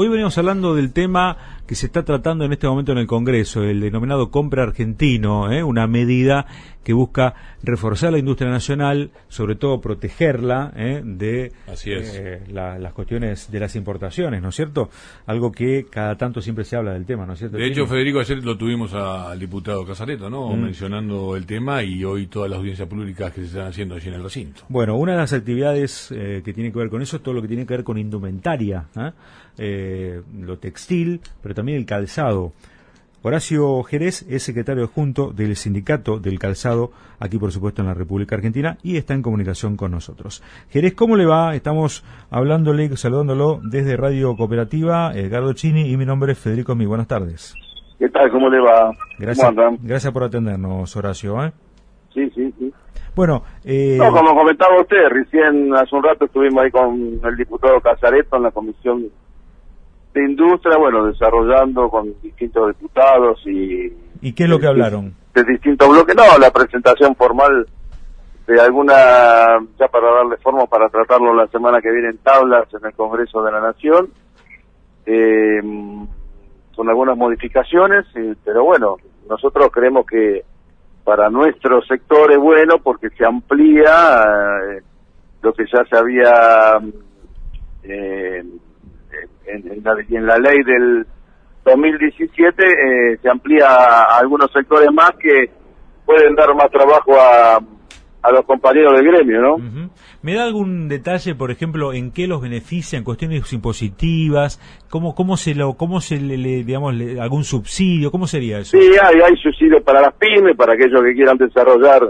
hoy venimos hablando del tema que se está tratando en este momento en el Congreso, el denominado compra argentino, ¿eh? una medida que busca reforzar la industria nacional, sobre todo protegerla ¿eh? de eh, las cuestiones de las importaciones, ¿no es cierto? Algo que cada tanto siempre se habla del tema, ¿no es cierto? De hecho, Federico, ayer lo tuvimos al diputado Casareto, ¿no? Mm. Mencionando el tema y hoy todas las audiencias públicas que se están haciendo allí en el recinto. Bueno, una de las actividades que tiene que ver con eso es todo lo que tiene que ver con indumentaria, lo textil, pero también el calzado. Horacio Jerez es secretario adjunto del Sindicato del Calzado, aquí por supuesto en la República Argentina, y está en comunicación con nosotros. Jerez, ¿cómo le va? Estamos hablándole, saludándolo desde Radio Cooperativa, Edgardo Chini, y mi nombre es Federico Mi. Buenas tardes. ¿Qué tal? ¿Cómo le va? Gracias, gracias por atendernos, Horacio. ¿eh? Sí, sí, sí. Bueno, eh... como comentaba usted, recién hace un rato estuvimos ahí con el diputado Casareto en la comisión industria, bueno, desarrollando con distintos diputados y... ¿Y qué es lo que hablaron? De distintos bloques, no, la presentación formal de alguna, ya para darle forma para tratarlo la semana que viene en tablas en el Congreso de la Nación, eh, con algunas modificaciones, pero bueno, nosotros creemos que para nuestro sector es bueno porque se amplía eh, lo que ya se había eh, en, la, en la ley del 2017 eh, se amplía a algunos sectores más que pueden dar más trabajo a, a los compañeros del gremio, ¿no? ¿Me da algún detalle, por ejemplo, en qué los benefician, cuestiones impositivas, cómo cómo se lo cómo se le, digamos algún subsidio, cómo sería eso? Sí, hay hay subsidios para las pymes, para aquellos que quieran desarrollar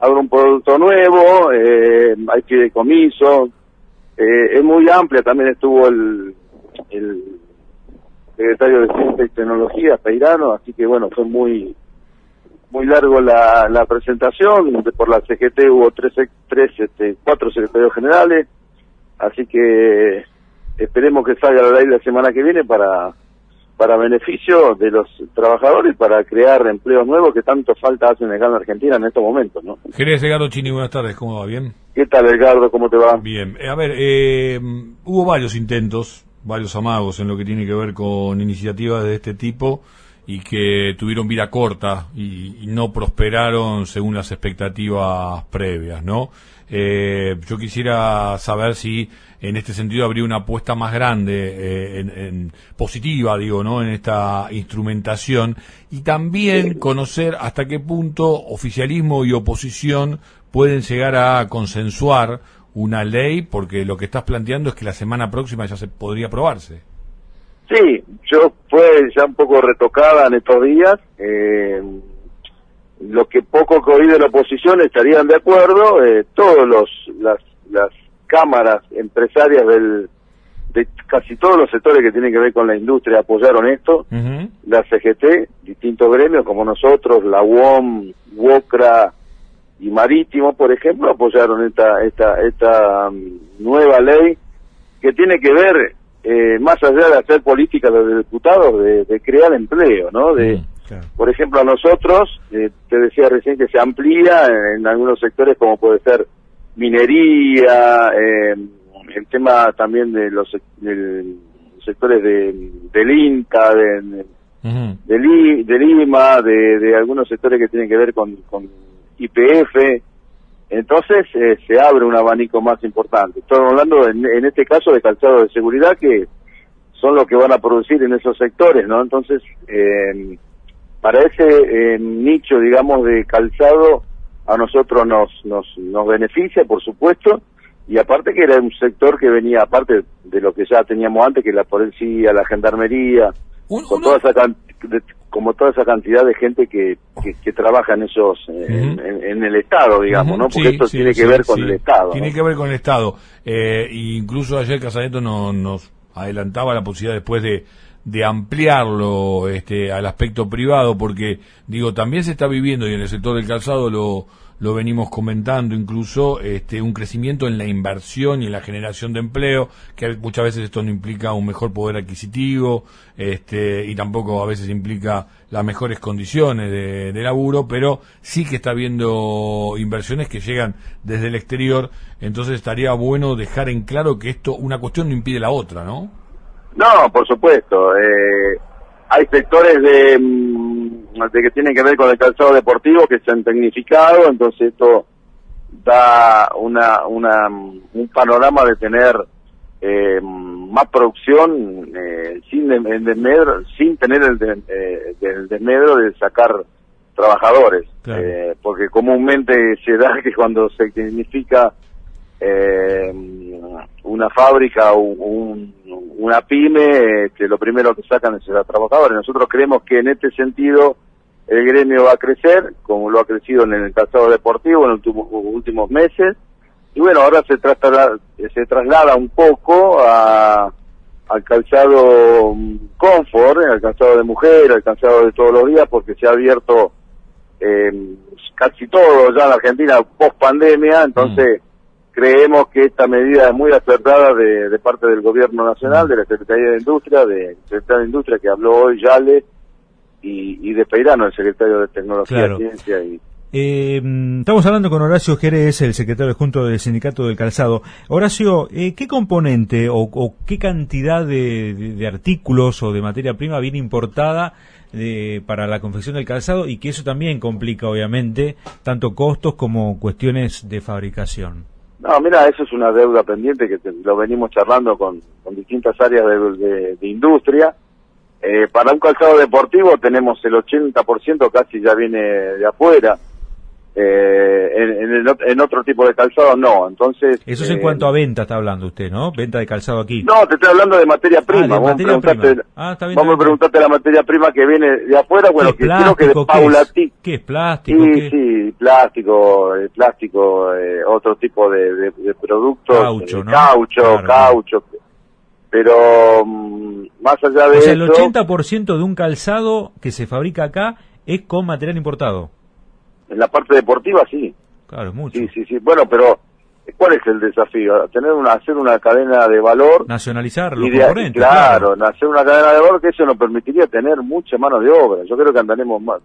algún producto nuevo, eh, hay fideicomiso, eh, es muy amplia, también estuvo el el secretario de Ciencia y Tecnología, Peirano, así que bueno, fue muy muy largo la, la presentación, por la CGT hubo tres, tres este, cuatro secretarios generales, así que esperemos que salga la ley la semana que viene para para beneficio de los trabajadores para crear empleos nuevos que tanto falta hacen acá en Argentina en estos momentos, ¿no? Jerez Edgardo Chini, buenas tardes, ¿cómo va? ¿Bien? ¿Qué tal, Edgardo? ¿Cómo te va? Bien. Eh, a ver, eh, hubo varios intentos varios amagos en lo que tiene que ver con iniciativas de este tipo y que tuvieron vida corta y, no prosperaron según las expectativas previas, ¿no? Eh, yo quisiera saber si en este sentido habría una apuesta más grande, eh, en, positiva, digo, ¿no? En esta instrumentación y también conocer hasta qué punto oficialismo y oposición pueden llegar a consensuar una ley, porque lo que estás planteando es que la semana próxima ya se podría aprobarse. Sí, yo fue ya un poco retocada en estos días. Eh, lo que poco que oí de la oposición estarían de acuerdo. Eh, todos los las, las cámaras empresarias del de casi todos los sectores que tienen que ver con la industria apoyaron esto. La CGT, distintos gremios como nosotros, la UOM, WOCRA, y Marítimo, por ejemplo, apoyaron esta esta esta um, nueva ley que tiene que ver eh, más allá de hacer política de los diputados de, crear empleo, ¿no? De mm, por ejemplo a nosotros eh, te decía recién que se amplía en, algunos sectores como puede ser minería, eh, el tema también de los sectores de, del INTA, de, de, Lima, de, de algunos sectores que tienen que ver con, con IPF, entonces eh, se abre un abanico más importante. Estamos hablando en, este caso de calzado de seguridad que son los que van a producir en esos sectores, ¿no? Entonces, eh, para ese eh, nicho, digamos, de calzado, a nosotros nos, nos, nos beneficia, por supuesto, y aparte que era un sector que venía, aparte de lo que ya teníamos antes, que la policía, la gendarmería, con toda esa como toda esa cantidad de gente que, que, trabaja en esos en, el Estado, digamos, ¿no? Porque esto tiene que ver con el Estado. Tiene que ver con el Estado. Eh, incluso ayer Casaneto nos adelantaba la posibilidad después de, de ampliarlo este, al aspecto privado, porque, digo, también se está viviendo, y en el sector del calzado lo lo venimos comentando incluso, este, un crecimiento en la inversión y en la generación de empleo, que muchas veces esto no implica un mejor poder adquisitivo, este, y tampoco a veces implica las mejores condiciones de, de laburo, pero sí que está habiendo inversiones que llegan desde el exterior, entonces estaría bueno dejar en claro que esto, una cuestión no impide la otra, ¿no? No, por supuesto. Eh, hay sectores de, mm, de que tienen que ver con el calzado deportivo que se han tecnificado, entonces esto da una, una, un panorama de tener eh, más producción eh, sin desmedro, sin tener el, de, eh, el desmedro de sacar trabajadores, eh, porque comúnmente se da que cuando se significa eh, una fábrica o un, una pyme, que lo primero que sacan es a trabajadores. Nosotros creemos que en este sentido el gremio va a crecer, como lo ha crecido en el calzado deportivo en los últimos meses, y bueno, ahora se traslada, se traslada un poco a, al calzado confort, al calzado de mujer, al calzado de todos los días, porque se ha abierto eh, casi todo ya en Argentina post pandemia, entonces mm. Creemos que esta medida es muy acertada de, parte del gobierno nacional, mm. de la Secretaría de Industria, de Secretaría de Industria que habló hoy Yale y, de Peirano, el secretario de Tecnología, y Ciencia y eh, estamos hablando con Horacio Jerez, el secretario junto del Sindicato del Calzado. Horacio, eh, ¿qué componente o, qué cantidad de, artículos o de materia prima viene importada de, para la confección del calzado y que eso también complica, obviamente, tanto costos como cuestiones de fabricación? No, mira, eso es una deuda pendiente que lo venimos charlando con, distintas áreas de, industria. Eh, para un calzado deportivo tenemos el 80% casi ya viene de afuera eh, en, en, otro tipo de calzado no, entonces... Eso es en eh, cuanto a venta está hablando usted, ¿no? Venta de calzado aquí. No, te estoy hablando de materia ah, prima. vamos, a preguntarte la materia prima que viene de afuera, bueno, que creo que de paulatí. ¿Qué es plástico? Sí, sí, plástico, eh, plástico, eh, otro tipo de, de, productos. Caucho, ¿no? Caucho, caucho. Pero mm, más allá de o sea, el 80% de un calzado que se fabrica acá es con material importado. En la parte deportiva sí. Claro, mucho. Sí, sí, sí. Bueno, pero ¿cuál es el desafío? Tener una, hacer una cadena de valor. Nacionalizar los componentes. Claro, hacer una cadena de valor que eso nos permitiría tener mucha mano de obra. Yo creo que andaremos más.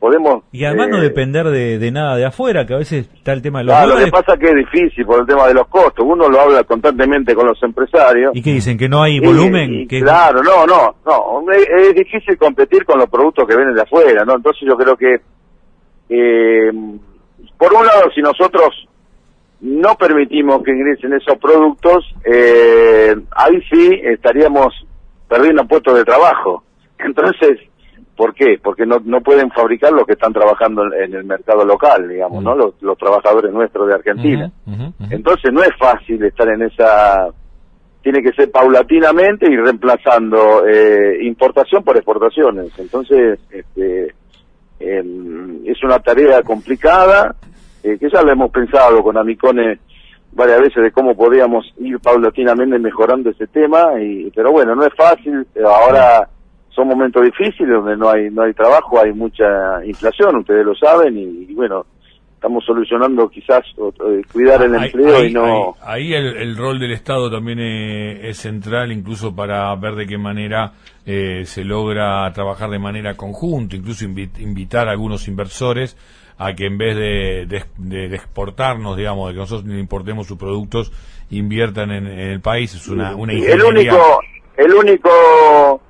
Podemos, y además no eh, depender de, nada de afuera, que a veces está el tema de los claro, Lo que pasa que es difícil por el tema de los costos. Uno lo habla constantemente con los empresarios. ¿Y qué dicen? ¿Que no hay volumen? Claro, no, no, no. Es, es, difícil competir con los productos que vienen de afuera, ¿no? Entonces yo creo que eh, por un lado, si nosotros no permitimos que ingresen esos productos, eh, ahí sí estaríamos perdiendo puestos de trabajo. Entonces, ¿por qué? Porque no, no pueden fabricar los que están trabajando en el mercado local, digamos, ¿no? Los, trabajadores nuestros de Argentina. Entonces, no es fácil estar en esa... Tiene que ser paulatinamente y reemplazando eh, importación por exportaciones. Entonces, este, Em, es una tarea complicada, eh, que ya lo hemos pensado con Amicone varias veces de cómo podríamos ir paulatinamente mejorando ese tema, y, pero bueno, no es fácil, ahora son momentos difíciles donde no hay no hay trabajo, hay mucha inflación, ustedes lo saben, y bueno, estamos solucionando quizás eh, cuidar el empleo y no... Ahí, el, rol del Estado también es, central, incluso para ver de qué manera eh, se logra trabajar de manera conjunta, incluso invitar a algunos inversores a que en vez de, exportarnos, digamos, de que nosotros importemos sus productos, inviertan en, el país. Es una, una El único, el único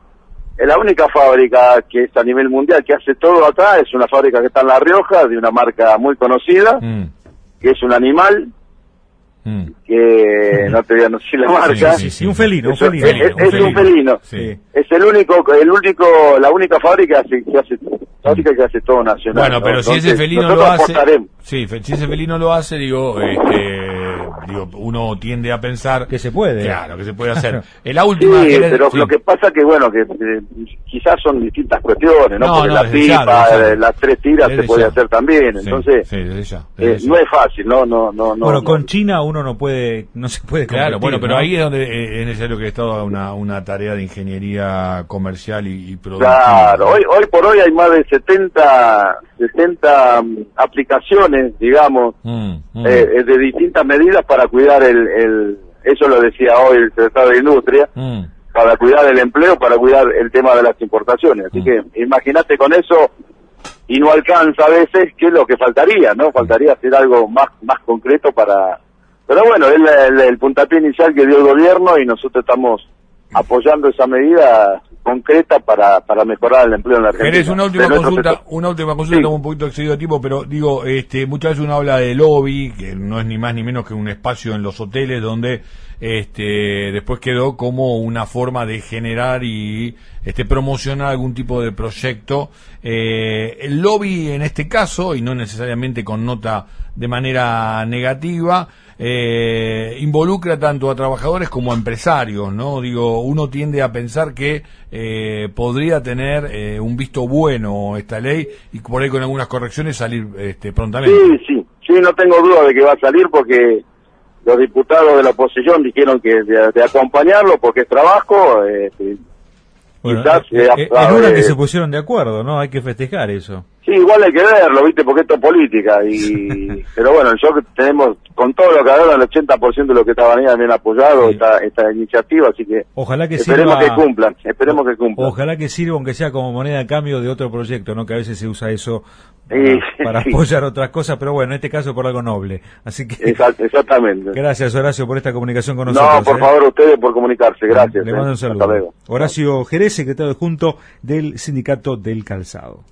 la única fábrica que es a nivel mundial que hace todo acá, es una fábrica que está en La Rioja, de una marca muy conocida, mm. que es un animal, mm. que no te voy a decir la marca. Sí, sí, un felino, es, un felino. Es, un felino. Es el único, el único, la única fábrica que hace, fábrica que hace todo nacional. Bueno, pero si ese felino lo hace, sí, si ese felino lo hace, digo, este digo, uno tiende a pensar que se puede. Claro, que se puede hacer. En la última. Sí, pero lo que pasa que, bueno, que eh, quizás son distintas cuestiones, ¿no? Porque la pipa, eh, las tres tiras se puede hacer también. Entonces, eh, no es fácil, ¿no? no, no, no bueno, con China uno no puede, no se puede. Claro, bueno, pero ahí es donde es necesario que el Estado una, una tarea de ingeniería comercial y, productiva. Claro, hoy, hoy por hoy hay más de 70, 70 mm, aplicaciones, digamos, mm, mm. de distintas medidas para cuidar el, el eso lo decía hoy el secretario de Industria, mm. para cuidar el empleo, para cuidar el tema de las importaciones. Así que imagínate con eso y no alcanza a veces, ¿qué es lo que faltaría? ¿No? Faltaría hacer algo más, más concreto para... Pero bueno, es el, el, puntapié inicial que dio el gobierno y nosotros estamos apoyando esa medida concreta para, para mejorar el empleo en la Argentina. Eres una última consulta, una última consulta, Sí. un poquito excedido de tiempo, pero digo, este, muchas veces uno habla de lobby, que no es ni más ni menos que un espacio en los hoteles donde este, después quedó como una forma de generar y este, promocionar algún tipo de proyecto. Eh, el lobby en este caso, y no necesariamente con nota de manera negativa, eh, involucra tanto a trabajadores como a empresarios, ¿no? Digo, uno tiende a pensar que eh, podría tener eh, un visto bueno esta ley y por ahí con algunas correcciones salir este, prontamente. Sí, sí, sí, no tengo duda de que va a salir porque los diputados de la oposición dijeron que de, de acompañarlo porque es trabajo. eh, Bueno, Quizás, eh, eh, en una que se pusieron de acuerdo, ¿no? Hay que festejar eso. Sí, igual hay que verlo, ¿viste? Porque esto es política. y Pero bueno, yo que tenemos, con todo lo que hablaron, el 80% de los que estaban ahí han apoyado Sí. esta, esta iniciativa, así que Ojalá que esperemos sirva. que cumplan, esperemos que cumplan. Ojalá que sirva, aunque sea como moneda de cambio de otro proyecto, ¿no? Que a veces se usa eso Sí, para, sí. apoyar otras cosas, pero bueno, en este caso por algo noble. Así que Exact- exactamente. gracias, Horacio, por esta comunicación con nosotros. No, por ¿eh? favor, ustedes por comunicarse. Gracias. Le eh. mando un Hasta saludo. Horacio Jerez, secretario adjunto del Sindicato del Calzado.